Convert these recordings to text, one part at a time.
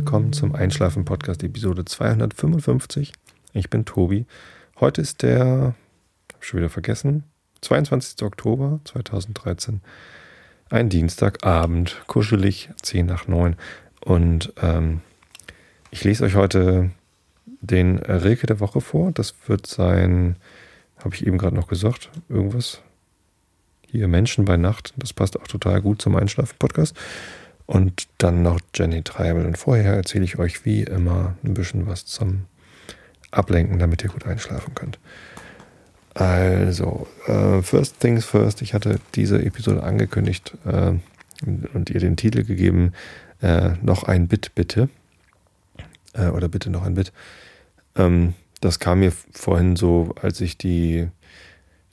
willkommen zum Einschlafen Podcast Episode 255. Ich bin Tobi. Heute ist der, hab schon wieder vergessen, 22. Oktober 2013. Ein Dienstagabend, kuschelig, 10 nach 9. Und ähm, ich lese euch heute den Rilke der Woche vor. Das wird sein, habe ich eben gerade noch gesagt, irgendwas. Hier Menschen bei Nacht. Das passt auch total gut zum Einschlafen-Podcast. Und dann noch Jenny Treibel. Und vorher erzähle ich euch wie immer ein bisschen was zum Ablenken, damit ihr gut einschlafen könnt. Also, äh, first things first. Ich hatte diese Episode angekündigt äh, und ihr den Titel gegeben, äh, noch ein Bit bitte. Äh, oder bitte noch ein Bit. Ähm, das kam mir vorhin so, als ich die,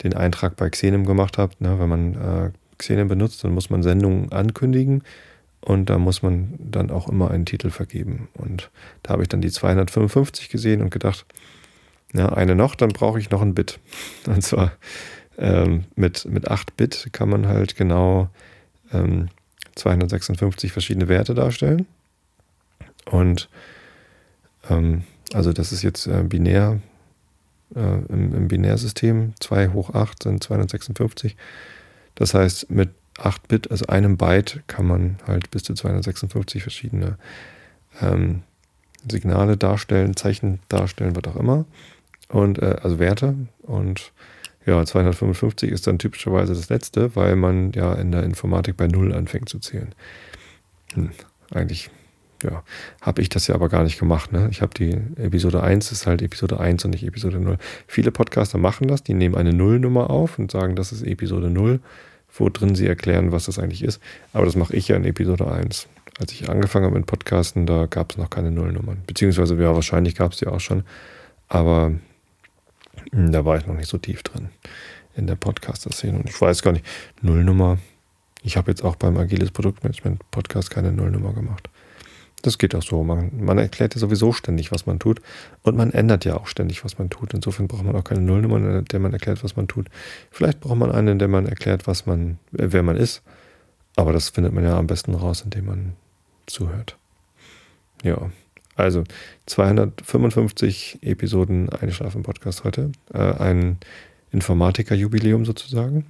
den Eintrag bei Xenem gemacht habe. Ne? Wenn man äh, Xenem benutzt, dann muss man Sendungen ankündigen und da muss man dann auch immer einen Titel vergeben. Und da habe ich dann die 255 gesehen und gedacht, ja, eine noch, dann brauche ich noch ein Bit. Und zwar ähm, mit, mit 8 Bit kann man halt genau ähm, 256 verschiedene Werte darstellen. Und ähm, also das ist jetzt äh, binär äh, im, im Binärsystem. 2 hoch 8 sind 256. Das heißt, mit 8 Bit, also einem Byte, kann man halt bis zu 256 verschiedene ähm, Signale darstellen, Zeichen darstellen, was auch immer. Und äh, also Werte. Und ja, 255 ist dann typischerweise das letzte, weil man ja in der Informatik bei Null anfängt zu zählen. Hm, eigentlich, ja, habe ich das ja aber gar nicht gemacht. Ne? Ich habe die Episode 1 ist halt Episode 1 und nicht Episode 0. Viele Podcaster machen das, die nehmen eine Nullnummer auf und sagen, das ist Episode 0 wo drin sie erklären, was das eigentlich ist. Aber das mache ich ja in Episode 1. Als ich angefangen habe mit Podcasten, da gab es noch keine Nullnummern. Beziehungsweise, ja, wahrscheinlich gab es die auch schon. Aber hm, da war ich noch nicht so tief drin in der Podcaster-Szene. Und ich weiß gar nicht, Nullnummer. Ich habe jetzt auch beim Agiles Produktmanagement Podcast keine Nullnummer gemacht. Das geht auch so. Man, man erklärt ja sowieso ständig, was man tut. Und man ändert ja auch ständig, was man tut. Insofern braucht man auch keine Nullnummer, in der man erklärt, was man tut. Vielleicht braucht man eine, in der man erklärt, was man, wer man ist. Aber das findet man ja am besten raus, indem man zuhört. Ja, also 255 Episoden Einschlafen Podcast heute. Äh, ein Informatiker-Jubiläum sozusagen.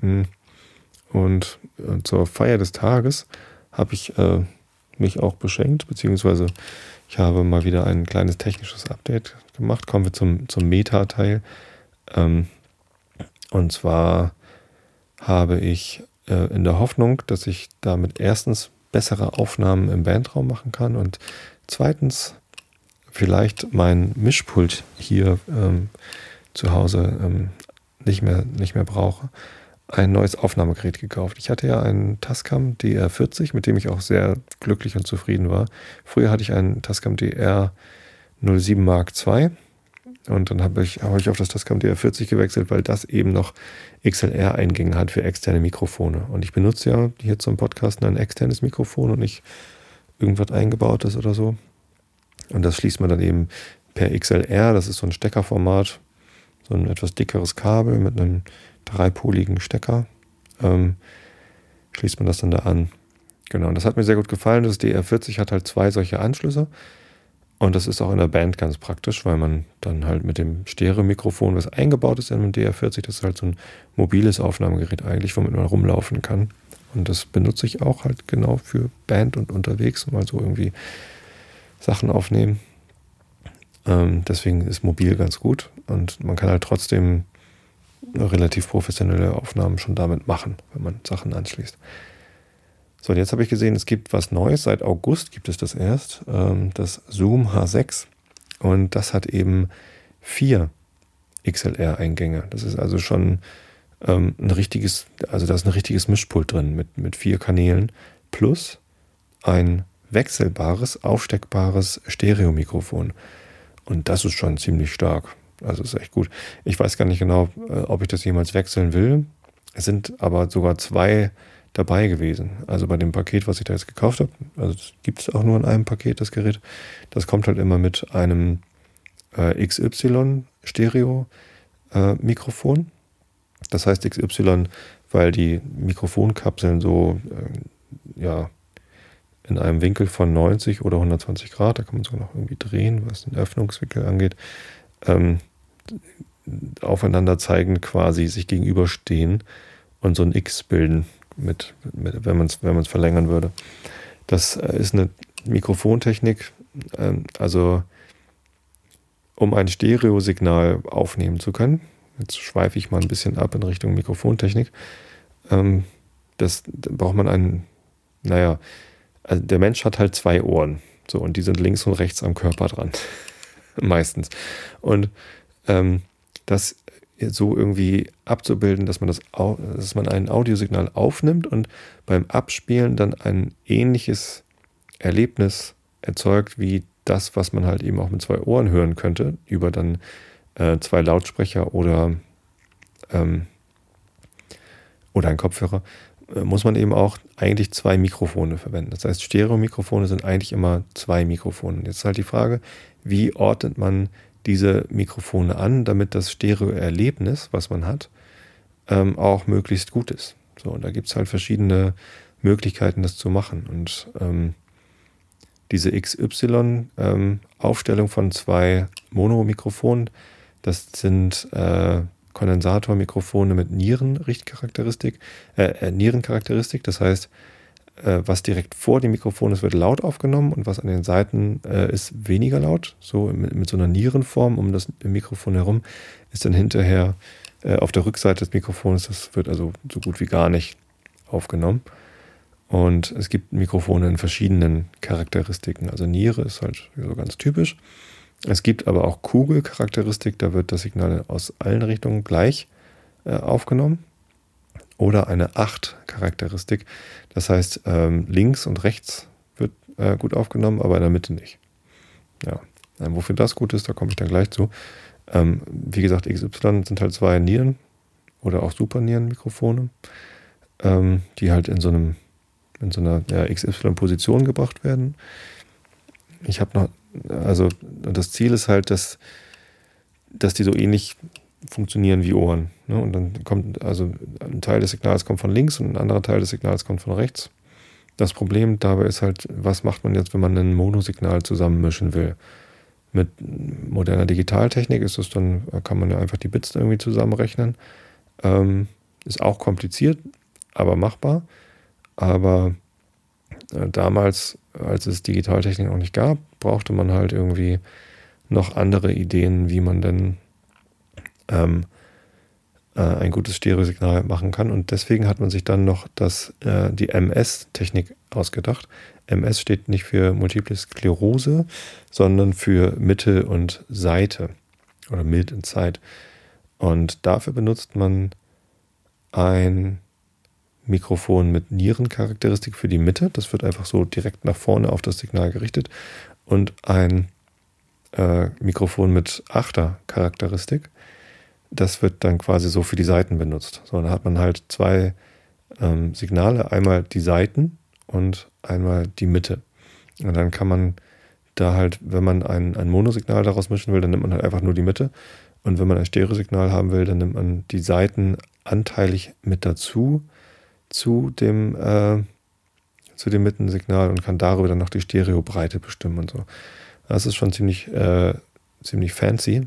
Hm. Und äh, zur Feier des Tages habe ich äh, mich auch beschenkt, beziehungsweise ich habe mal wieder ein kleines technisches Update gemacht. Kommen wir zum, zum Meta-Teil. Ähm, und zwar habe ich äh, in der Hoffnung, dass ich damit erstens bessere Aufnahmen im Bandraum machen kann und zweitens vielleicht mein Mischpult hier ähm, zu Hause ähm, nicht, mehr, nicht mehr brauche ein neues Aufnahmegerät gekauft. Ich hatte ja einen Tascam DR40, mit dem ich auch sehr glücklich und zufrieden war. Früher hatte ich einen Tascam DR 07 Mark II und dann habe ich, hab ich auf das Tascam DR40 gewechselt, weil das eben noch XLR-Eingänge hat für externe Mikrofone. Und ich benutze ja hier zum Podcasten ein externes Mikrofon und nicht irgendwas eingebautes oder so. Und das schließt man dann eben per XLR, das ist so ein Steckerformat, so ein etwas dickeres Kabel mit einem dreipoligen Stecker. Ähm, schließt man das dann da an. Genau, und das hat mir sehr gut gefallen. Das DR40 hat halt zwei solche Anschlüsse. Und das ist auch in der Band ganz praktisch, weil man dann halt mit dem Stereo-Mikrofon, was eingebaut ist in einem DR40, das ist halt so ein mobiles Aufnahmegerät eigentlich, womit man rumlaufen kann. Und das benutze ich auch halt genau für Band und unterwegs, mal so irgendwie Sachen aufnehmen. Ähm, deswegen ist mobil ganz gut und man kann halt trotzdem relativ professionelle Aufnahmen schon damit machen, wenn man Sachen anschließt. So, und jetzt habe ich gesehen, es gibt was Neues. Seit August gibt es das erst, ähm, das Zoom H6. Und das hat eben vier XLR-Eingänge. Das ist also schon ähm, ein richtiges, also da ist ein richtiges Mischpult drin mit, mit vier Kanälen plus ein wechselbares, aufsteckbares Stereomikrofon. Und das ist schon ziemlich stark. Also ist echt gut. Ich weiß gar nicht genau, äh, ob ich das jemals wechseln will. Es sind aber sogar zwei dabei gewesen. Also bei dem Paket, was ich da jetzt gekauft habe, also gibt es auch nur in einem Paket das Gerät. Das kommt halt immer mit einem äh, XY Stereo äh. Das heißt XY, weil die Mikrofonkapseln so äh, ja in einem Winkel von 90 oder 120 Grad, da kann man sogar noch irgendwie drehen, was den Öffnungswinkel angeht, ähm, aufeinander zeigen, quasi sich gegenüberstehen und so ein X bilden, mit, mit wenn man es wenn verlängern würde. Das äh, ist eine Mikrofontechnik, äh, also um ein Stereosignal aufnehmen zu können. Jetzt schweife ich mal ein bisschen ab in Richtung Mikrofontechnik. Ähm, das da braucht man einen, naja, also der Mensch hat halt zwei Ohren. So, und die sind links und rechts am Körper dran. Meistens. Und ähm, das so irgendwie abzubilden, dass man das, dass man ein Audiosignal aufnimmt und beim Abspielen dann ein ähnliches Erlebnis erzeugt wie das, was man halt eben auch mit zwei Ohren hören könnte, über dann äh, zwei Lautsprecher oder, ähm, oder ein Kopfhörer, äh, muss man eben auch eigentlich zwei Mikrofone verwenden. Das heißt, Stereo-Mikrofone sind eigentlich immer zwei Mikrofone. Jetzt ist halt die Frage, wie ordnet man diese Mikrofone an, damit das Stereo-Erlebnis, was man hat, ähm, auch möglichst gut ist. So, und da gibt es halt verschiedene Möglichkeiten, das zu machen. Und ähm, diese XY-Aufstellung ähm, von zwei Monomikrofonen, das sind äh, Kondensatormikrofone mit Nierenrichtcharakteristik, äh, äh, Nierencharakteristik. Das heißt, äh, was direkt vor dem Mikrofon ist, wird laut aufgenommen und was an den Seiten äh, ist weniger laut. So mit, mit, so einer Nierenform um das Mikrofon herum ist dann hinterher äh, auf der Rückseite des Mikrofons, das wird also so gut wie gar nicht aufgenommen. Und es gibt Mikrofone in verschiedenen Charakteristiken. Also Niere ist halt so ganz typisch. Es gibt aber auch Kugelcharakteristik, da wird das Signal aus allen Richtungen gleich äh, aufgenommen. Oder eine 8-Charakteristik, das heißt ähm, links und rechts wird äh, gut aufgenommen, aber in der Mitte nicht. Ja, ähm, wofür das gut ist, da komme ich dann gleich zu. Ähm, wie gesagt, XY sind halt zwei Nieren oder auch Supernierenmikrofone, ähm, die halt in so einem in so einer ja, XY-Position gebracht werden. Ich habe noch, also das Ziel ist halt, dass, dass die so ähnlich funktionieren wie Ohren. Ne? Und dann kommt, also ein Teil des Signals kommt von links und ein anderer Teil des Signals kommt von rechts. Das Problem dabei ist halt, was macht man jetzt, wenn man ein Monosignal zusammenmischen will? Mit moderner Digitaltechnik ist es dann, kann man ja einfach die Bits irgendwie zusammenrechnen. Ähm, ist auch kompliziert, aber machbar. Aber äh, damals, als es Digitaltechnik noch nicht gab, brauchte man halt irgendwie noch andere Ideen, wie man denn ähm, äh, ein gutes Stereosignal machen kann. Und deswegen hat man sich dann noch das, äh, die MS-Technik ausgedacht. MS steht nicht für Multiple Sklerose, sondern für Mitte und Seite oder Mid und Side. Und dafür benutzt man ein Mikrofon mit Nierencharakteristik für die Mitte. Das wird einfach so direkt nach vorne auf das Signal gerichtet. Und ein äh, Mikrofon mit Achtercharakteristik. Das wird dann quasi so für die Seiten benutzt. So, da hat man halt zwei ähm, Signale. Einmal die Seiten und einmal die Mitte. Und dann kann man da halt, wenn man ein, ein Monosignal daraus mischen will, dann nimmt man halt einfach nur die Mitte. Und wenn man ein Stereosignal haben will, dann nimmt man die Seiten anteilig mit dazu zu dem, äh, zu dem Mittensignal und kann darüber dann noch die Stereobreite bestimmen und so. Das ist schon ziemlich, äh, ziemlich fancy.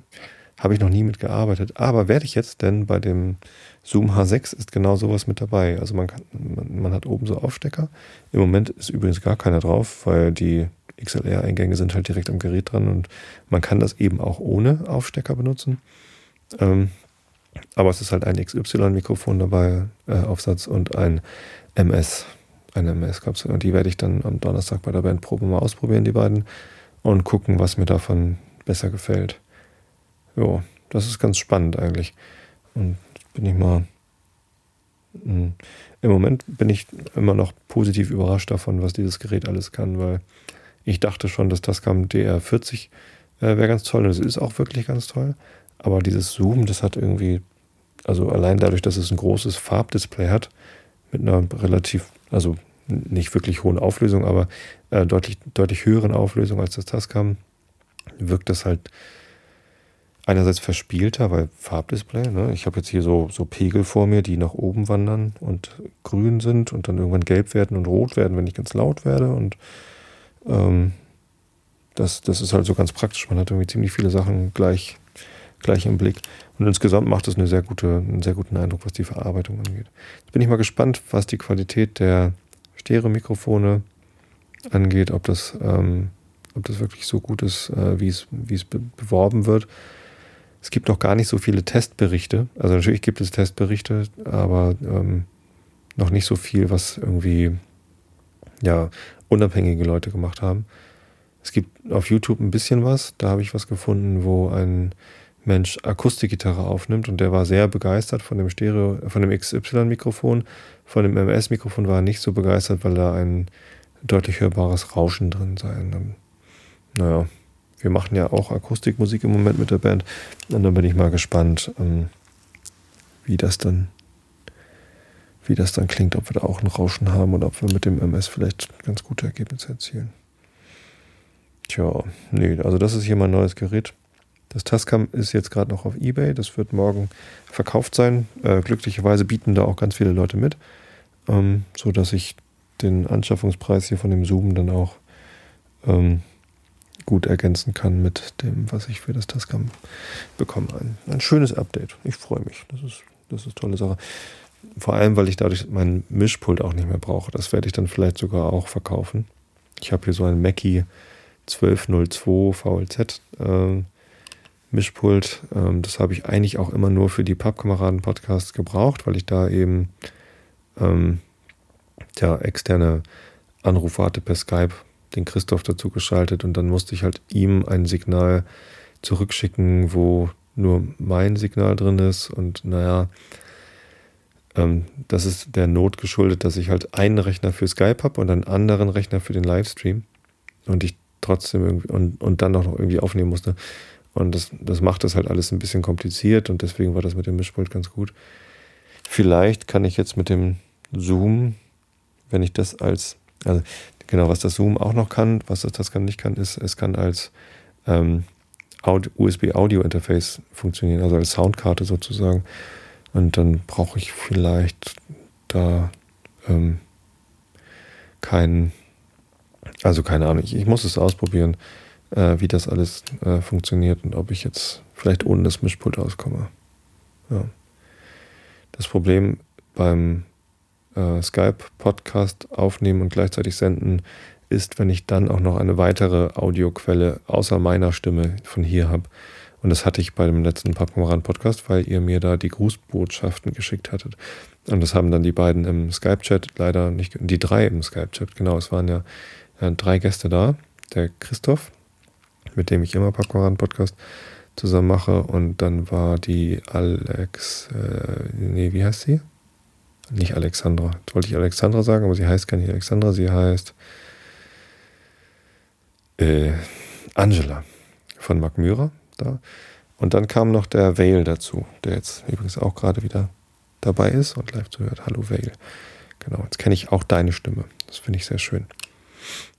Habe ich noch nie mitgearbeitet. Aber werde ich jetzt, denn bei dem Zoom H6 ist genau sowas mit dabei. Also man, kann, man, man hat oben so Aufstecker. Im Moment ist übrigens gar keiner drauf, weil die XLR-Eingänge sind halt direkt am Gerät dran und man kann das eben auch ohne Aufstecker benutzen. Ähm, aber es ist halt ein XY-Mikrofon dabei, äh, Aufsatz und ein MS, eine MS-Kapsel. Und die werde ich dann am Donnerstag bei der Bandprobe mal ausprobieren, die beiden, und gucken, was mir davon besser gefällt. Jo, das ist ganz spannend eigentlich. Und bin ich mal. Hm, Im Moment bin ich immer noch positiv überrascht davon, was dieses Gerät alles kann, weil ich dachte schon, dass das kam DR40 äh, wäre ganz toll. Und es ist auch wirklich ganz toll. Aber dieses Zoom, das hat irgendwie, also allein dadurch, dass es ein großes Farbdisplay hat, mit einer relativ, also nicht wirklich hohen Auflösung, aber äh, deutlich, deutlich höheren Auflösung als das Tascam, wirkt das halt einerseits verspielter, weil Farbdisplay, ne? ich habe jetzt hier so, so Pegel vor mir, die nach oben wandern und grün sind und dann irgendwann gelb werden und rot werden, wenn ich ganz laut werde und ähm, das, das ist halt so ganz praktisch. Man hat irgendwie ziemlich viele Sachen gleich, gleich im Blick. Und insgesamt macht es eine sehr gute, einen sehr guten Eindruck, was die Verarbeitung angeht. Jetzt bin ich mal gespannt, was die Qualität der Stereo-Mikrofone angeht, ob das, ähm, ob das wirklich so gut ist, äh, wie es, beworben wird. Es gibt noch gar nicht so viele Testberichte. Also natürlich gibt es Testberichte, aber ähm, noch nicht so viel, was irgendwie ja, unabhängige Leute gemacht haben. Es gibt auf YouTube ein bisschen was. Da habe ich was gefunden, wo ein Mensch Akustikgitarre aufnimmt und der war sehr begeistert von dem Stereo, von dem XY-Mikrofon. Von dem MS-Mikrofon war er nicht so begeistert, weil da ein deutlich hörbares Rauschen drin sei. Naja, wir machen ja auch Akustikmusik im Moment mit der Band. Und dann bin ich mal gespannt, ähm, wie das dann, wie das dann klingt, ob wir da auch ein Rauschen haben oder ob wir mit dem MS vielleicht ganz gute Ergebnisse erzielen. Tja, nee, also das ist hier mein neues Gerät. Das Tascam ist jetzt gerade noch auf Ebay. Das wird morgen verkauft sein. Äh, glücklicherweise bieten da auch ganz viele Leute mit, ähm, so dass ich den Anschaffungspreis hier von dem Zoom dann auch ähm, gut ergänzen kann mit dem, was ich für das Tascam bekomme. Ein, ein schönes Update. Ich freue mich. Das ist, das ist eine tolle Sache. Vor allem, weil ich dadurch mein Mischpult auch nicht mehr brauche. Das werde ich dann vielleicht sogar auch verkaufen. Ich habe hier so ein Mackie 1202 VLZ äh, Mischpult. Ähm, das habe ich eigentlich auch immer nur für die Pappkameraden-Podcasts gebraucht, weil ich da eben ähm, ja, externe Anrufe hatte per Skype, den Christoph dazu geschaltet und dann musste ich halt ihm ein Signal zurückschicken, wo nur mein Signal drin ist und naja, ähm, das ist der Not geschuldet, dass ich halt einen Rechner für Skype habe und einen anderen Rechner für den Livestream und ich trotzdem irgendwie und, und dann noch irgendwie aufnehmen musste. Und das, das macht das halt alles ein bisschen kompliziert und deswegen war das mit dem Mischpult ganz gut. Vielleicht kann ich jetzt mit dem Zoom, wenn ich das als, also genau, was das Zoom auch noch kann, was das, das nicht kann, ist, es kann als ähm, USB-Audio-Interface funktionieren, also als Soundkarte sozusagen. Und dann brauche ich vielleicht da ähm, keinen also keine Ahnung, ich, ich muss es ausprobieren, äh, wie das alles äh, funktioniert und ob ich jetzt vielleicht ohne das Mischpult auskomme. Ja. Das Problem beim äh, Skype-Podcast aufnehmen und gleichzeitig senden ist, wenn ich dann auch noch eine weitere Audioquelle außer meiner Stimme von hier habe. Und das hatte ich bei dem letzten Pappkameraden-Podcast, weil ihr mir da die Grußbotschaften geschickt hattet. Und das haben dann die beiden im Skype-Chat leider nicht, die drei im Skype-Chat, genau, es waren ja äh, drei Gäste da. Der Christoph, mit dem ich immer Popcorn-Podcast zusammen mache. Und dann war die Alex, äh, nee, wie heißt sie? Nicht Alexandra. Jetzt wollte ich Alexandra sagen, aber sie heißt gar nicht Alexandra, sie heißt äh, Angela von Mark Myra da. Und dann kam noch der Vale dazu, der jetzt übrigens auch gerade wieder dabei ist und live zuhört. Hallo Vale. Genau, jetzt kenne ich auch deine Stimme. Das finde ich sehr schön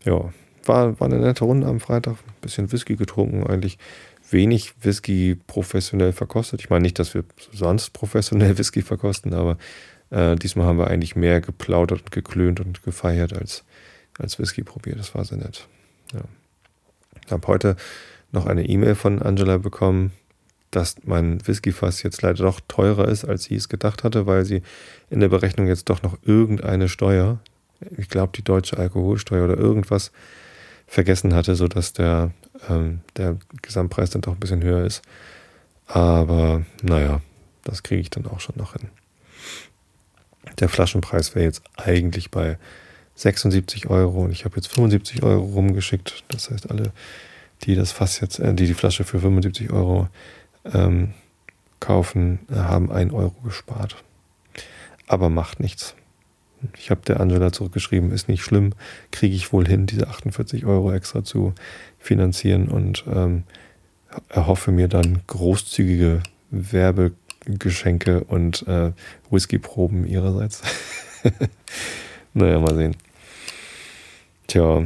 ja, war, war eine nette Runde am Freitag. Ein bisschen Whisky getrunken, eigentlich wenig Whisky professionell verkostet. Ich meine nicht, dass wir sonst professionell Whisky verkosten, aber äh, diesmal haben wir eigentlich mehr geplaudert und geklönt und gefeiert als, als Whisky probiert. Das war sehr nett. Ja. Ich habe heute noch eine E-Mail von Angela bekommen, dass mein Whiskyfass jetzt leider doch teurer ist, als sie es gedacht hatte, weil sie in der Berechnung jetzt doch noch irgendeine Steuer ich glaube, die deutsche Alkoholsteuer oder irgendwas vergessen hatte, sodass der, ähm, der Gesamtpreis dann doch ein bisschen höher ist. Aber naja, das kriege ich dann auch schon noch hin. Der Flaschenpreis wäre jetzt eigentlich bei 76 Euro und ich habe jetzt 75 Euro rumgeschickt. Das heißt, alle, die das Fass jetzt, äh, die die Flasche für 75 Euro ähm, kaufen, haben 1 Euro gespart. Aber macht nichts. Ich habe der Angela zurückgeschrieben, ist nicht schlimm, kriege ich wohl hin, diese 48 Euro extra zu finanzieren und ähm, erhoffe mir dann großzügige Werbegeschenke und äh, Whiskyproben ihrerseits. naja, mal sehen. Tja,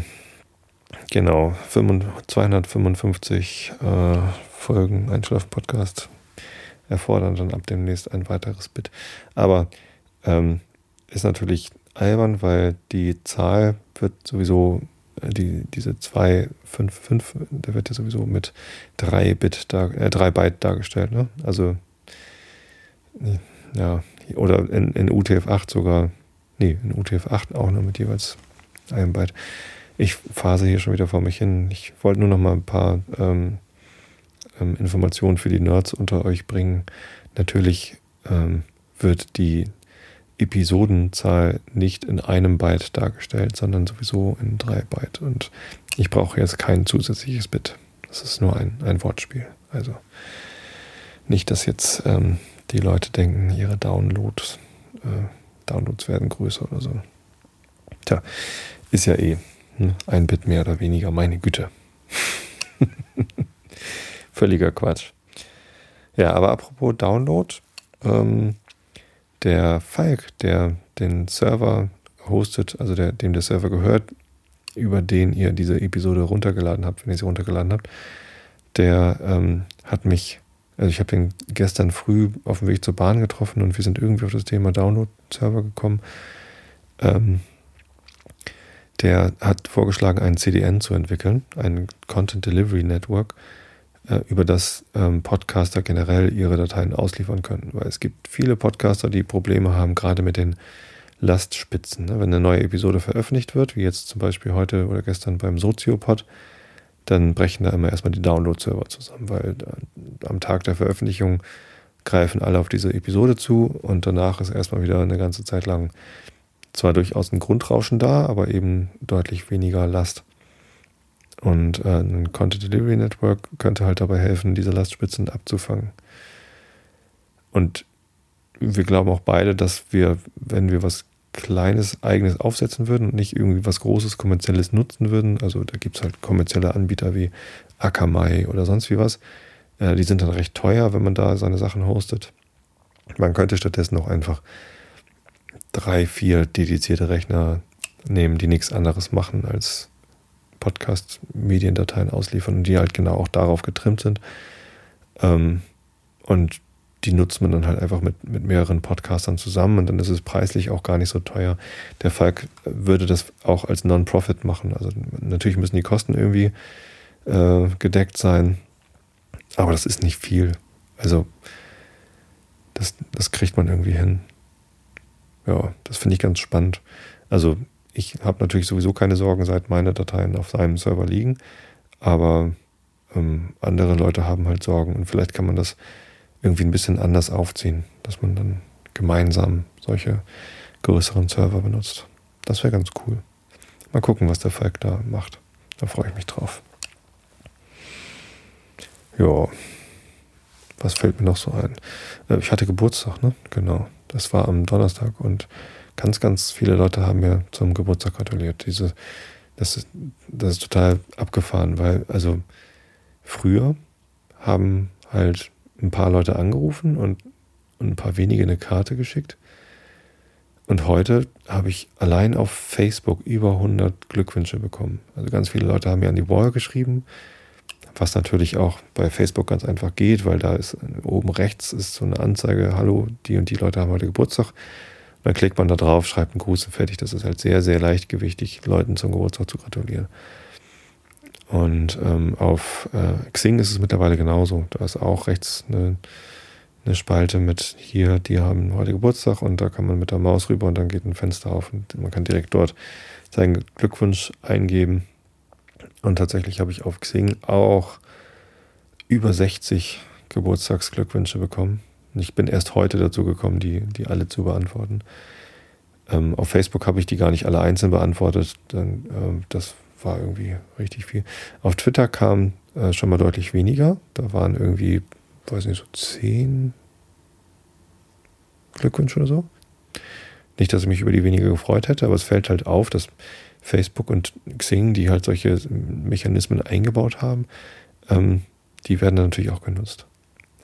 genau, 255 äh, Einschlaffolgen, Einschlaf-Podcast erfordern dann ab demnächst ein weiteres Bit. Aber ähm, ist natürlich albern, weil die Zahl wird sowieso, äh, die, diese 255, der wird ja sowieso mit 3 Bit, dar, äh, 3 Byte dargestellt, ne? Also, ja, oder in, in UTF-8 sogar, nee, in UTF-8 auch nur mit jeweils einem Byte. Ich phase hier schon wieder vor mich hin. Ich wollte nur noch mal ein paar ähm, ähm, Informationen für die Nerds unter euch bringen. Natürlich ähm, wird die Episodenzahl nicht in einem Byte dargestellt, sondern sowieso in drei Byte. Und ich brauche jetzt kein zusätzliches Bit. Das ist nur ein, ein Wortspiel. Also nicht, dass jetzt ähm, die Leute denken, ihre Downloads, äh, Downloads werden größer oder so. Tja, ist ja eh hm, ein Bit mehr oder weniger, meine Güte. Völliger Quatsch. Ja, aber apropos Download, ähm, der Falk, der den Server hostet, also der, dem der Server gehört, über den ihr diese Episode runtergeladen habt, wenn ihr sie runtergeladen habt, der ähm, hat mich, also ich habe den gestern früh auf dem Weg zur Bahn getroffen und wir sind irgendwie auf das Thema Download-Server gekommen. Ähm, der hat vorgeschlagen, einen CDN zu entwickeln, ein Content Delivery Network, äh, über das ähm, Podcaster generell ihre Dateien ausliefern können. Weil es gibt viele Podcaster, die Probleme haben, gerade mit den Lastspitzen. Ne? Wenn eine neue Episode veröffentlicht wird, wie jetzt zum Beispiel heute oder gestern beim Soziopod, dann brechen da immer erstmal die Download-Server zusammen, weil äh, am Tag der Veröffentlichung greifen alle auf diese Episode zu und danach ist erstmal wieder eine ganze Zeit lang zwar durchaus ein Grundrauschen da, aber eben deutlich weniger Last. Und äh, ein Content Delivery Network könnte halt dabei helfen, diese Lastspitzen abzufangen. Und wir glauben auch beide, dass wir, wenn wir was Kleines, Eigenes aufsetzen würden und nicht irgendwie was Großes, Kommerzielles nutzen würden, also da gibt es halt kommerzielle Anbieter wie Akamai oder sonst wie was, äh, die sind dann recht teuer, wenn man da seine Sachen hostet. Man könnte stattdessen auch einfach drei, vier dedizierte Rechner nehmen, die nichts anderes machen als Podcast-Mediendateien ausliefern und die halt genau auch darauf getrimmt sind. Ähm, und die nutzt man dann halt einfach mit, mit mehreren Podcastern zusammen und dann ist es preislich auch gar nicht so teuer. Der Falk würde das auch als Non-Profit machen. Also natürlich müssen die Kosten irgendwie äh, gedeckt sein, aber das ist nicht viel. Also das, das kriegt man irgendwie hin. Ja, das finde ich ganz spannend. Also ich habe natürlich sowieso keine Sorgen, seit meine Dateien auf seinem Server liegen. Aber ähm, andere Leute haben halt Sorgen und vielleicht kann man das irgendwie ein bisschen anders aufziehen, dass man dann gemeinsam solche größeren Server benutzt. Das wäre ganz cool. Mal gucken, was der Falk da macht. Da freue ich mich drauf. Ja, was fällt mir noch so ein? Äh, ich hatte Geburtstag, ne? Genau. Das war am Donnerstag und ganz, ganz viele Leute haben mir zum Geburtstag gratuliert. Diese, das, ist, das ist total abgefahren, weil, also früher haben halt ein paar Leute angerufen und, und ein paar wenige eine Karte geschickt. Und heute habe ich allein auf Facebook über 100 Glückwünsche bekommen. Also ganz viele Leute haben mir an die Wall geschrieben, was natürlich auch bei Facebook ganz einfach geht, weil da ist oben rechts ist so eine Anzeige, hallo, die und die Leute haben heute Geburtstag. Dann klickt man da drauf, schreibt einen Gruß und fertig. Das ist halt sehr, sehr leichtgewichtig, Leuten zum Geburtstag zu gratulieren. Und ähm, auf äh, Xing ist es mittlerweile genauso. Da ist auch rechts eine, eine Spalte mit hier, die haben heute Geburtstag und da kann man mit der Maus rüber und dann geht ein Fenster auf und man kann direkt dort seinen Glückwunsch eingeben. Und tatsächlich habe ich auf Xing auch über 60 Geburtstagsglückwünsche bekommen. Ich bin erst heute dazu gekommen, die, die alle zu beantworten. Ähm, auf Facebook habe ich die gar nicht alle einzeln beantwortet. Dann, ähm, das war irgendwie richtig viel. Auf Twitter kam äh, schon mal deutlich weniger. Da waren irgendwie, weiß nicht, so zehn Glückwünsche oder so. Nicht, dass ich mich über die weniger gefreut hätte, aber es fällt halt auf, dass Facebook und Xing, die halt solche Mechanismen eingebaut haben, ähm, die werden dann natürlich auch genutzt.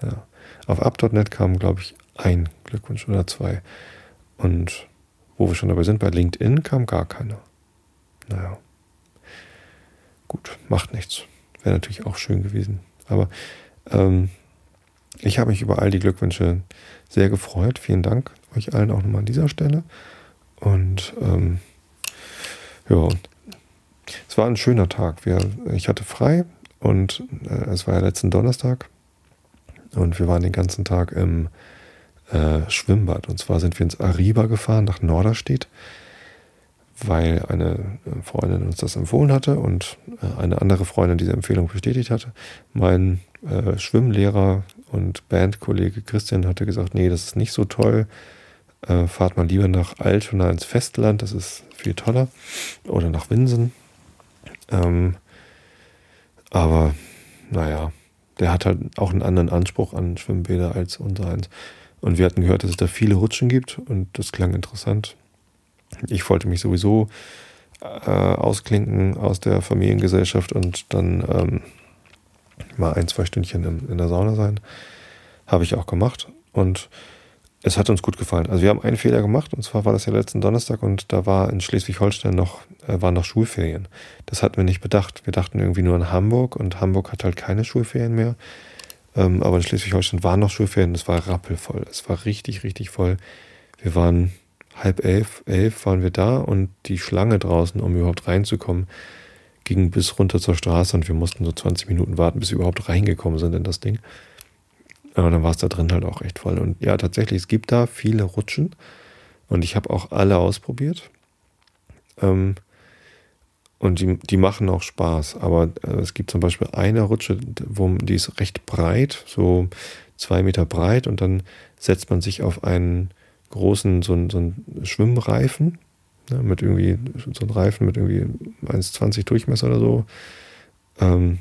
Ja. Auf up.net kam, glaube ich, ein Glückwunsch oder zwei. Und wo wir schon dabei sind, bei LinkedIn kam gar keiner. Naja. Gut, macht nichts. Wäre natürlich auch schön gewesen. Aber Ähm, ich habe mich über all die Glückwünsche sehr gefreut. Vielen Dank euch allen auch nochmal an dieser Stelle. Und ähm, ja, es war ein schöner Tag. Wir, ich hatte frei und äh, es war ja letzten Donnerstag und wir waren den ganzen Tag im äh, Schwimmbad. Und zwar sind wir ins Ariba gefahren nach Norderstedt, weil eine äh, Freundin uns das empfohlen hatte und äh, eine andere Freundin diese Empfehlung bestätigt hatte. Mein äh, Schwimmlehrer und Bandkollege Christian hatte gesagt, nee, das ist nicht so toll. Äh, fahrt mal lieber nach Altona ins Festland, das ist viel toller. Oder nach Winsen. Ähm, aber naja, der hat halt auch einen anderen Anspruch an Schwimmbäder als unser eins. Und wir hatten gehört, dass es da viele Rutschen gibt und das klang interessant. Ich wollte mich sowieso äh, ausklinken aus der Familiengesellschaft und dann ähm, mal ein, zwei Stündchen in, in der Sauna sein. Habe ich auch gemacht und es hat uns gut gefallen. Also wir haben einen Fehler gemacht und zwar war das ja letzten Donnerstag und da war in Schleswig-Holstein noch, äh, waren noch Schulferien. Das hatten wir nicht bedacht. Wir dachten irgendwie nur an Hamburg und Hamburg hat halt keine Schulferien mehr. Ähm, aber in Schleswig-Holstein waren noch Schulferien, es war rappelvoll. Es war richtig, richtig voll. Wir waren halb elf, elf waren wir da und die Schlange draußen, um überhaupt reinzukommen, ging bis runter zur Straße und wir mussten so 20 Minuten warten, bis wir überhaupt reingekommen sind in das Ding. Aber dann war es da drin halt auch echt voll. Und ja, tatsächlich, es gibt da viele Rutschen und ich habe auch alle ausprobiert. Ähm, und die, die machen auch Spaß. Aber äh, es gibt zum Beispiel eine Rutsche, wo, die ist recht breit, so zwei Meter breit und dann setzt man sich auf einen großen, so, so einen Schwimmreifen, ne, mit irgendwie, so einen Reifen mit irgendwie 1,20 Durchmesser oder so. Ähm,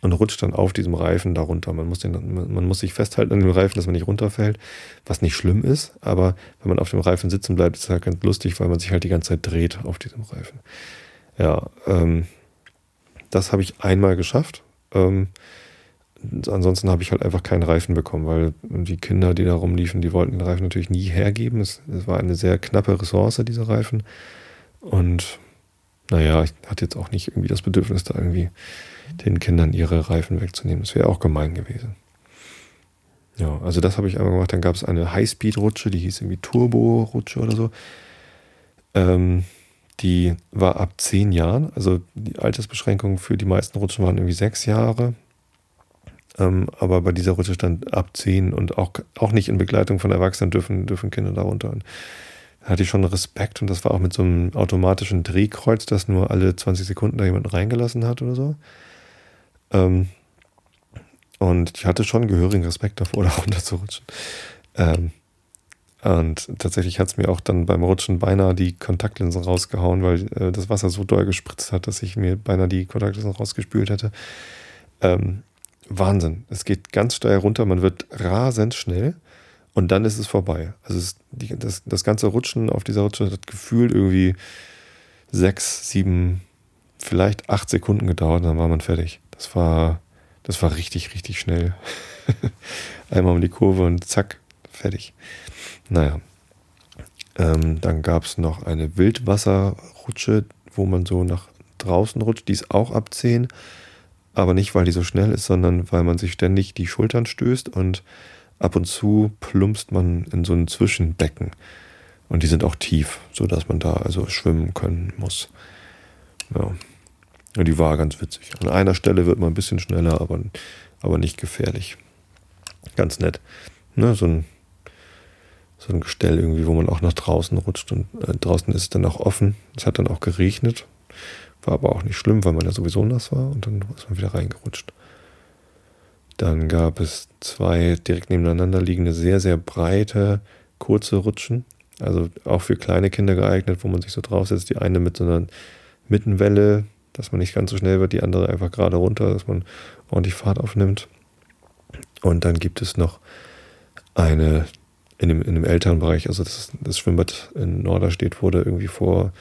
und rutscht dann auf diesem Reifen darunter. Man muss, den, man muss sich festhalten an dem Reifen, dass man nicht runterfällt, was nicht schlimm ist, aber wenn man auf dem Reifen sitzen bleibt, ist es halt ganz lustig, weil man sich halt die ganze Zeit dreht auf diesem Reifen. Ja, ähm, das habe ich einmal geschafft. Ähm, ansonsten habe ich halt einfach keinen Reifen bekommen, weil die Kinder, die da rumliefen, die wollten den Reifen natürlich nie hergeben. Es, es war eine sehr knappe Ressource, dieser Reifen. Und naja, ich hatte jetzt auch nicht irgendwie das Bedürfnis, da irgendwie den Kindern ihre Reifen wegzunehmen. Das wäre auch gemein gewesen. Ja, also das habe ich einmal gemacht. Dann gab es eine Highspeed-Rutsche, die hieß irgendwie Turbo-Rutsche oder so. Ähm, die war ab zehn Jahren. Also die Altersbeschränkung für die meisten Rutschen waren irgendwie sechs Jahre. Ähm, aber bei dieser Rutsche stand ab zehn und auch, auch nicht in Begleitung von Erwachsenen dürfen, dürfen Kinder darunter. Und da hatte ich schon Respekt und das war auch mit so einem automatischen Drehkreuz, das nur alle 20 Sekunden da jemand reingelassen hat oder so. Ähm, und ich hatte schon gehörigen Respekt davor, da runterzurutschen. Ähm, und tatsächlich hat es mir auch dann beim Rutschen beinahe die Kontaktlinsen rausgehauen, weil äh, das Wasser so doll gespritzt hat, dass ich mir beinahe die Kontaktlinsen rausgespült hätte. Ähm, Wahnsinn. Es geht ganz steil runter, man wird rasend schnell und dann ist es vorbei. Also es, die, das, das ganze Rutschen auf dieser Rutsche hat gefühlt irgendwie sechs, sieben, vielleicht acht Sekunden gedauert und dann war man fertig. Das war, das war richtig, richtig schnell. Einmal um die Kurve und zack, fertig. Naja. Ähm, dann gab es noch eine Wildwasserrutsche, wo man so nach draußen rutscht. Die ist auch ab 10, aber nicht, weil die so schnell ist, sondern weil man sich ständig die Schultern stößt und ab und zu plumpst man in so ein Zwischenbecken. Und die sind auch tief, sodass man da also schwimmen können muss. Ja. ja. die war ganz witzig. An einer Stelle wird man ein bisschen schneller, aber, aber nicht gefährlich. Ganz nett. Ne, so ein so ein Gestell irgendwie, wo man auch nach draußen rutscht und äh, draußen ist es dann auch offen. Es hat dann auch geregnet, war aber auch nicht schlimm, weil man ja sowieso nass war und dann ist man wieder reingerutscht. Dann gab es zwei direkt nebeneinander liegende, sehr, sehr breite, kurze Rutschen. Also auch für kleine Kinder geeignet, wo man sich so draufsetzt. Die eine mit so einer Mittenwelle, dass man nicht ganz so schnell wird, die andere einfach gerade runter, dass man ordentlich Fahrt aufnimmt. Und dann gibt es noch eine in dem, in dem älteren Bereich, also das, das Schwimmbad in Norderstedt wurde irgendwie vor,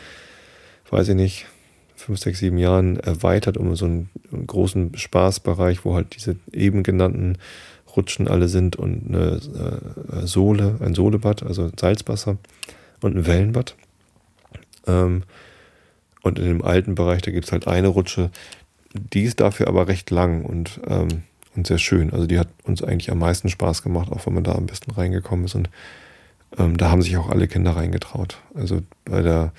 weiß ich nicht, fünf, sechs, sieben Jahren erweitert um so einen, großen Spaßbereich, wo halt diese eben genannten Rutschen alle sind und eine äh, Sohle, ein Sohlebad, also Salzwasser und ein Wellenbad. Ähm, und in dem alten Bereich, da gibt es halt eine Rutsche, die ist dafür aber recht lang und ähm, und sehr schön. Also die hat uns eigentlich am meisten Spaß gemacht, auch wenn man da am besten reingekommen ist. Und ähm, da haben sich auch alle Kinder reingetraut. Also bei der,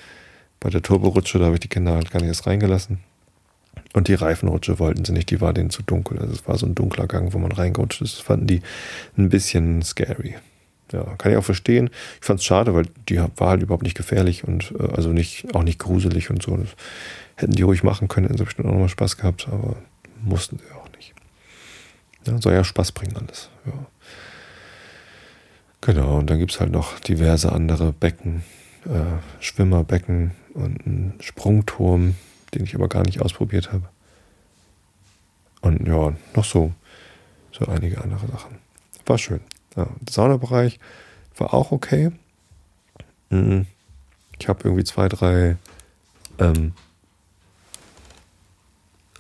bei der Turborutsche, da habe ich die Kinder halt gar nicht erst reingelassen. Und die Reifenrutsche wollten sie nicht, die war denen zu dunkel. Also es war so ein dunkler Gang, wo man reingerutscht ist. Das fanden die ein bisschen scary. Ja, kann ich auch verstehen. Ich fand es schade, weil die war halt überhaupt nicht gefährlich und äh, also nicht, auch nicht gruselig und so. Das hätten die ruhig machen können, hätten sie bestimmt auch nochmal Spaß gehabt, aber mussten sie auch nicht. Ja, soll ja Spaß bringen alles. Ja. Genau, und dann gibt es halt noch diverse andere Becken, äh, Schwimmerbecken und einen Sprungturm, den ich aber gar nicht ausprobiert habe. Und ja, noch so, so einige andere Sachen. War schön. Ja, der Saunabereich war auch okay. Mhm. Ich habe irgendwie zwei, drei, ähm,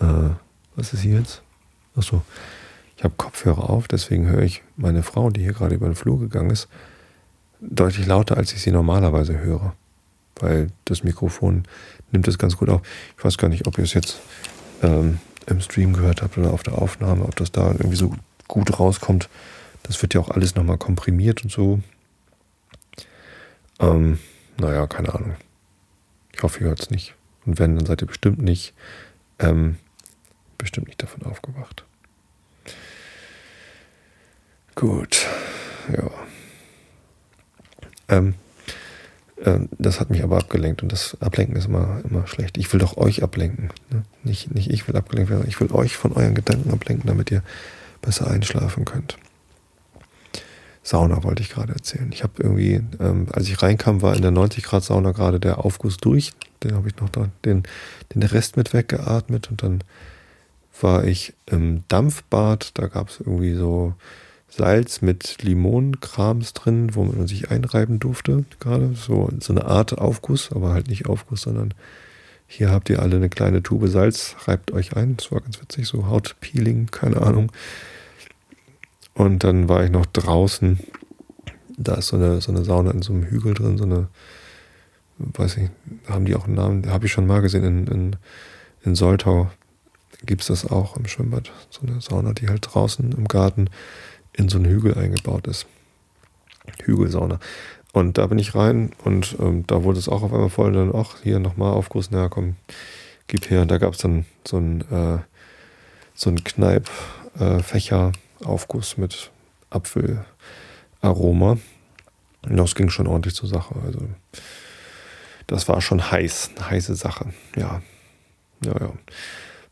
äh, was ist hier jetzt? Achso, ich habe Kopfhörer auf, deswegen höre ich meine Frau, die hier gerade über den Flur gegangen ist, deutlich lauter, als ich sie normalerweise höre. Weil das Mikrofon nimmt es ganz gut auf. Ich weiß gar nicht, ob ihr es jetzt ähm, im Stream gehört habt oder auf der Aufnahme, ob das da irgendwie so gut rauskommt. Das wird ja auch alles nochmal komprimiert und so. Ähm, naja, keine Ahnung. Ich hoffe, ihr hört es nicht. Und wenn, dann seid ihr bestimmt nicht, ähm, bestimmt nicht davon aufgewacht. Gut, ja. Ähm, äh, das hat mich aber abgelenkt und das Ablenken ist immer, immer schlecht. Ich will doch euch ablenken. Ne? Nicht, nicht ich will abgelenkt werden, ich will euch von euren Gedanken ablenken, damit ihr besser einschlafen könnt. Sauna wollte ich gerade erzählen. Ich habe irgendwie, ähm, als ich reinkam, war in der 90 Grad Sauna gerade der Aufguss durch. Den habe ich noch da, den, den Rest mit weggeatmet und dann war ich im Dampfbad. Da gab es irgendwie so Salz mit Limonenkrams drin, wo man sich einreiben durfte gerade. So, so eine Art Aufguss, aber halt nicht Aufguss, sondern hier habt ihr alle eine kleine Tube Salz, reibt euch ein. Das war ganz witzig, so Hautpeeling, keine Ahnung. Und dann war ich noch draußen. Da ist so eine, so eine Sauna in so einem Hügel drin, so eine, weiß ich, haben die auch einen Namen, habe ich schon mal gesehen in, in, in Soltau. Gibt es das auch im Schwimmbad. So eine Sauna, die halt draußen im Garten in so einen Hügel eingebaut ist. Hügelsauna. Und da bin ich rein und ähm, da wurde es auch auf einmal voll. Und dann, ach, hier nochmal Aufguss, naja, komm, gib her. Und da gab es dann so ein, äh, so ein Kneipp-Fächer-Aufguss äh, mit Apfelaroma. Und das ging schon ordentlich zur Sache. Also, das war schon heiß, eine heiße Sache. Ja. Ja, ja.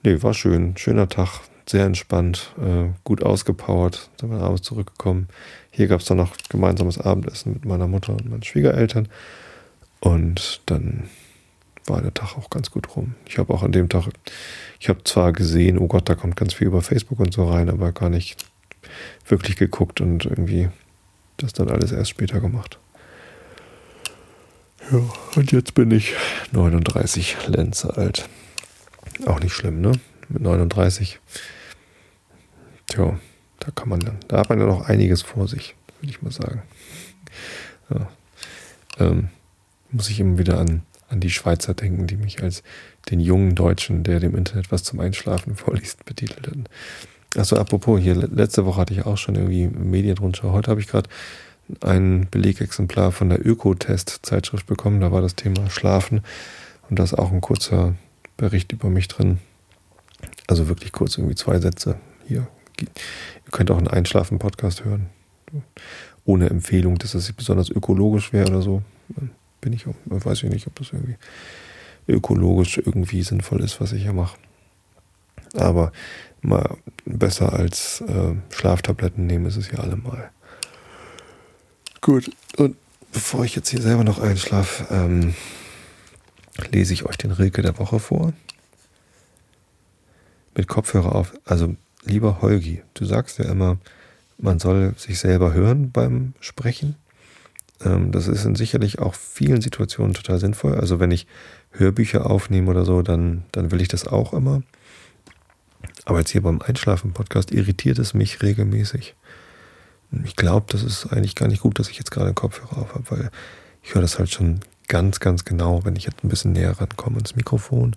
Nee, war schön. Schöner Tag sehr entspannt, äh, gut ausgepowert, sind wir abends zurückgekommen. Hier gab es dann noch gemeinsames Abendessen mit meiner Mutter und meinen Schwiegereltern. Und dann war der Tag auch ganz gut rum. Ich habe auch an dem Tag, ich habe zwar gesehen, oh Gott, da kommt ganz viel über Facebook und so rein, aber gar nicht wirklich geguckt und irgendwie das dann alles erst später gemacht. Ja, und jetzt bin ich 39 Lenze alt. Auch nicht schlimm, ne? Mit 39 Tja, da kann man dann, da hat man ja noch einiges vor sich, würde ich mal sagen. Ja. Ähm, muss ich immer wieder an, an die Schweizer denken, die mich als den jungen Deutschen, der dem Internet was zum Einschlafen vorliest, betitelt hatten. Achso, apropos, hier letzte Woche hatte ich auch schon irgendwie Medienrundschau. Heute habe ich gerade ein Belegexemplar von der Ökotest-Zeitschrift bekommen. Da war das Thema Schlafen und da ist auch ein kurzer Bericht über mich drin. Also wirklich kurz, irgendwie zwei Sätze. Hier Ihr könnt auch einen Einschlafen-Podcast hören. Ohne Empfehlung, dass es besonders ökologisch wäre oder so. Bin ich, weiß ich nicht, ob das irgendwie ökologisch irgendwie sinnvoll ist, was ich hier mache. Aber mal besser als äh, Schlaftabletten nehmen ist es ja allemal. Gut, und bevor ich jetzt hier selber noch einschlafe, ähm, lese ich euch den Rilke der Woche vor. Mit Kopfhörer auf. Also lieber Holgi, du sagst ja immer, man soll sich selber hören beim Sprechen. Ähm, das ist in sicherlich auch vielen Situationen total sinnvoll. Also wenn ich Hörbücher aufnehme oder so, dann, dann will ich das auch immer. Aber jetzt hier beim Einschlafen-Podcast irritiert es mich regelmäßig. Ich glaube, das ist eigentlich gar nicht gut, dass ich jetzt gerade einen Kopfhörer auf habe, weil ich höre das halt schon ganz, ganz genau, wenn ich jetzt ein bisschen näher rankomme ins Mikrofon.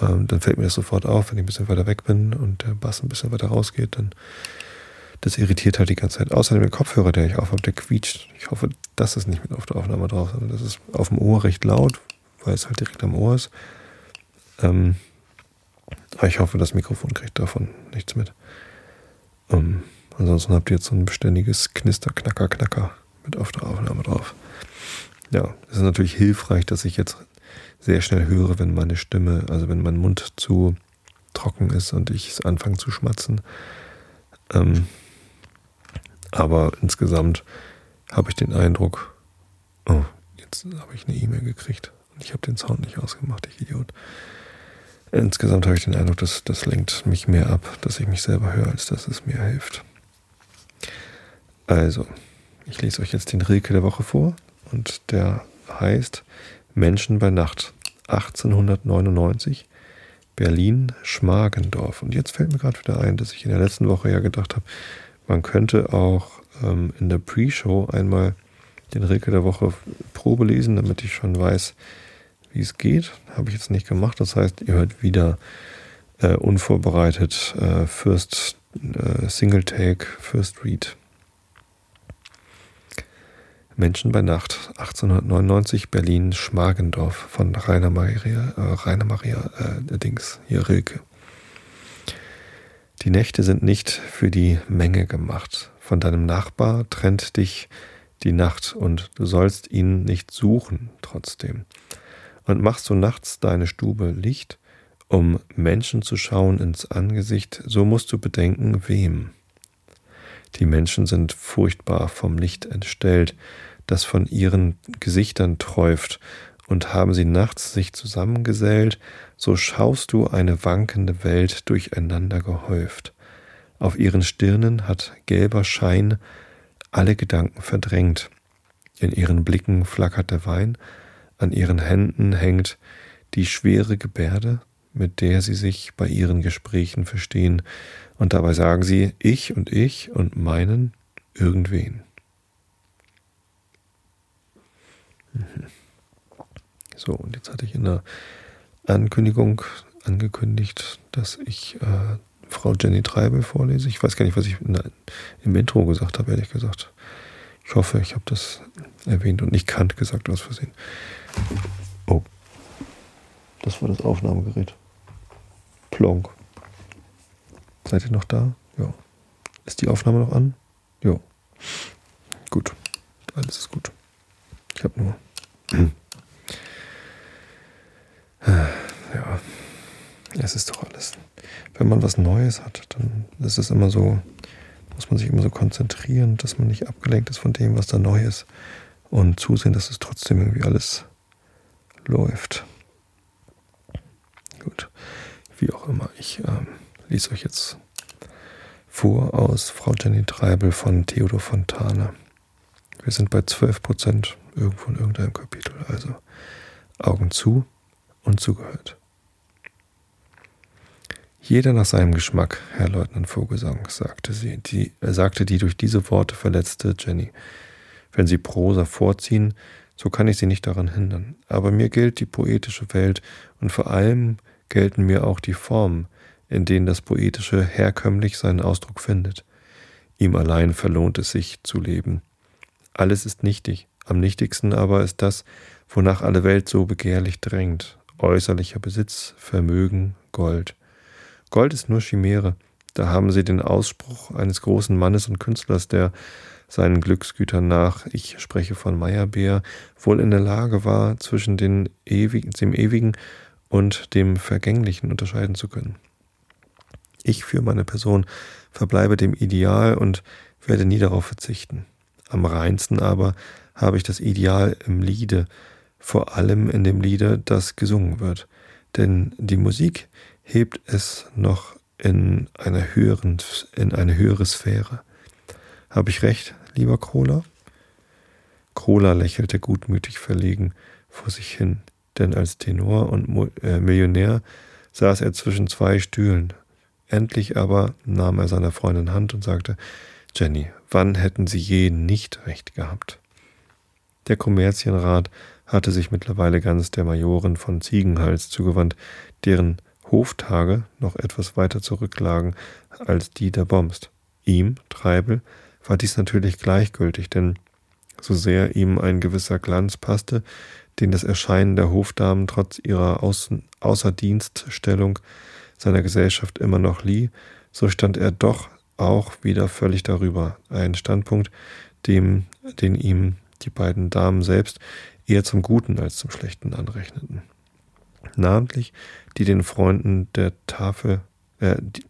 Ähm, dann fällt mir das sofort auf, wenn ich ein bisschen weiter weg bin und der Bass ein bisschen weiter rausgeht, dann das irritiert halt die ganze Zeit. Außerdem der Kopfhörer, der ich aufhabe, der quietscht. Ich hoffe, das ist nicht mit auf der Aufnahme drauf, sondern das ist auf dem Ohr recht laut, weil es halt direkt am Ohr ist. Ähm, aber ich hoffe, das Mikrofon kriegt davon nichts mit. Ähm, ansonsten habt ihr jetzt so ein beständiges Knister, Knacker, Knacker mit auf der Aufnahme drauf. Ja, es ist natürlich hilfreich, dass ich jetzt sehr schnell höre, wenn meine Stimme, also wenn mein Mund zu trocken ist und ich anfange zu schmatzen. Ähm, aber insgesamt habe ich den Eindruck, oh, jetzt habe ich eine E-Mail gekriegt und ich habe den Sound nicht ausgemacht, ich Idiot. Insgesamt habe ich den Eindruck, dass das lenkt mich mehr ab, dass ich mich selber höre, als dass es mir hilft. Also, ich lese euch jetzt den Rilke der Woche vor und der heißt Menschen bei Nacht 1899 Berlin Schmargendorf. Und jetzt fällt mir gerade wieder ein, dass ich in der letzten Woche ja gedacht habe, man könnte auch ähm, in der Pre-Show einmal den Rilke der Woche Probe lesen, damit ich schon weiß, wie es geht. Habe ich jetzt nicht gemacht. Das heißt, ihr hört wieder äh, unvorbereitet äh, First äh, Single Take, First Read. Menschen bei Nacht, 1899, Berlin, Schmargendorf von Rainer Maria, äh, Rainer Maria äh, Dings, hier Rilke. Die Nächte sind nicht für die Menge gemacht. Von deinem Nachbar trennt dich die Nacht und du sollst ihn nicht suchen trotzdem. Und machst du nachts deine Stube Licht, um Menschen zu schauen ins Angesicht, so musst du bedenken, wem. Die Menschen sind furchtbar vom Licht entstellt, das von ihren Gesichtern träuft, und haben sie nachts sich zusammengesellt, so schaust du eine wankende Welt durcheinander gehäuft. Auf ihren Stirnen hat gelber Schein alle Gedanken verdrängt. In ihren Blicken flackert der Wein, an ihren Händen hängt die schwere Gebärde, mit der sie sich bei ihren Gesprächen verstehen, und dabei sagen sie ich und ich und meinen irgendwen. Mhm. So, und jetzt hatte ich in der Ankündigung angekündigt, dass ich äh, Frau Jenny Treibel vorlese. Ich weiß gar nicht, was ich der, im Intro gesagt habe, ehrlich gesagt. Ich hoffe, ich habe das erwähnt und nicht Kant gesagt aus Versehen. Oh. Das war das Aufnahmegerät. Plonk. Seid ihr noch da? Ja. Ist die Aufnahme noch an? Ja. Gut. Alles ist gut. Ich habe nur. ja. Es ist doch alles. Wenn man was Neues hat, dann ist es immer so, muss man sich immer so konzentrieren, dass man nicht abgelenkt ist von dem, was da neu ist. Und zusehen, dass es trotzdem irgendwie alles läuft. Gut. Wie auch immer. Ich ähm, lese euch jetzt vor aus Frau Jenny Treibel von Theodor Fontane. Wir sind bei 12 Prozent irgendwo in irgendeinem Kapitel. Also Augen zu und zugehört. Jeder nach seinem Geschmack, Herr Leutnant Vogelsang, sagte sie, die, er sagte die durch diese Worte verletzte Jenny. Wenn Sie Prosa vorziehen, so kann ich Sie nicht daran hindern. Aber mir gilt die poetische Welt und vor allem gelten mir auch die Formen, in denen das Poetische herkömmlich seinen Ausdruck findet. Ihm allein verlohnt es sich zu leben. Alles ist nichtig, am nichtigsten aber ist das, wonach alle Welt so begehrlich drängt, äußerlicher Besitz, Vermögen, Gold. Gold ist nur Chimäre. Da haben sie den Ausspruch eines großen Mannes und Künstlers, der seinen Glücksgütern nach, ich spreche von Meyerbeer, wohl in der Lage war, zwischen den ewigen, dem Ewigen und dem Vergänglichen unterscheiden zu können. Ich für meine Person verbleibe dem Ideal und werde nie darauf verzichten. Am reinsten aber habe ich das Ideal im Liede, vor allem in dem Liede, das gesungen wird. Denn die Musik hebt es noch in einer höheren, in eine höhere Sphäre. Habe ich recht, lieber Krola? Krola lächelte gutmütig verlegen vor sich hin, denn als Tenor und äh, Millionär saß er zwischen zwei Stühlen. Endlich aber nahm er seiner Freundin Hand und sagte, Jenny, wann hätten Sie je nicht recht gehabt? Der Kommerzienrat hatte sich mittlerweile ganz der Majorin von Ziegenhals zugewandt, deren Hoftage noch etwas weiter zurücklagen als die der Bomst. Ihm, Treibel, war dies natürlich gleichgültig, denn so sehr ihm ein gewisser Glanz passte, den das Erscheinen der Hofdamen trotz ihrer Außen Außerdienststellung seiner Gesellschaft immer noch lieh, so stand er doch auch wieder völlig darüber. Ein Standpunkt, dem, den ihm die beiden Damen selbst eher zum Guten als zum Schlechten anrechneten. Namentlich die den Freunden der Tafel, äh, die,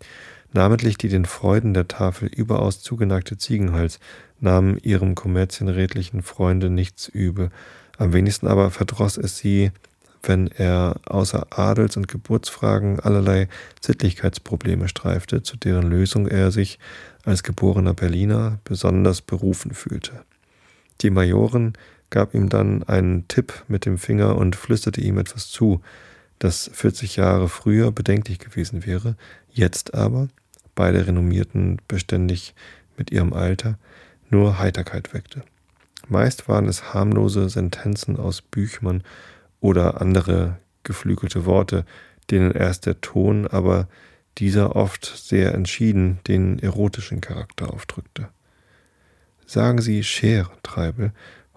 namentlich die den Freuden der Tafel überaus zugeneigte Ziegenhals nahmen ihrem kommerzienrätlichen Freunde nichts übel, am wenigsten aber verdross es sie, wenn er außer Adels- und Geburtsfragen allerlei Sittlichkeitsprobleme streifte, zu deren Lösung er sich als geborener Berliner besonders berufen fühlte. Die Majorin gab ihm dann einen Tipp mit dem Finger und flüsterte ihm etwas zu, das 40 Jahre früher bedenklich gewesen wäre, jetzt aber, beide renommierten beständig mit ihrem Alter, nur Heiterkeit weckte. Meist waren es harmlose Sentenzen aus Büchmann oder andere geflügelte Worte, denen erst der Ton, aber dieser oft sehr entschieden den erotischen Charakter aufdrückte. Sagen Sie, Cher, Treibel,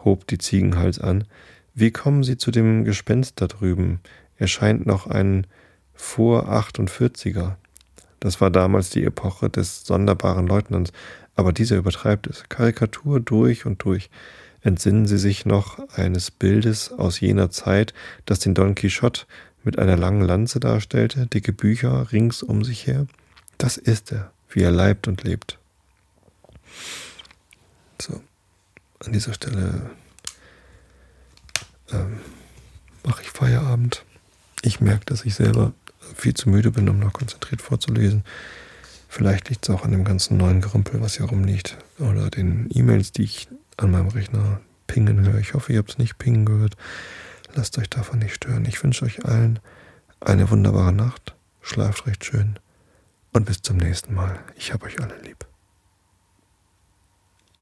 hob die Ziegenhals an, wie kommen Sie zu dem Gespenst da drüben? Er scheint noch ein vor 48er. Das war damals die Epoche des sonderbaren Leutnants, aber dieser übertreibt es. Karikatur durch und durch. Entsinnen Sie sich noch eines Bildes aus jener Zeit, das den Don Quixote mit einer langen Lanze darstellte, dicke Bücher rings um sich her? Das ist er, wie er leibt und lebt. So, an dieser Stelle ähm, mache ich Feierabend. Ich merke, dass ich selber viel zu müde bin, um noch konzentriert vorzulesen. Vielleicht liegt es auch an dem ganzen neuen Gerümpel, was hier rumliegt. Oder den E-Mails, die ich an meinem Rechner pingen höre. Ich hoffe, ihr habt es nicht pingen gehört. Lasst euch davon nicht stören. Ich wünsche euch allen eine wunderbare Nacht. Schlaft recht schön. Und bis zum nächsten Mal. Ich habe euch alle lieb.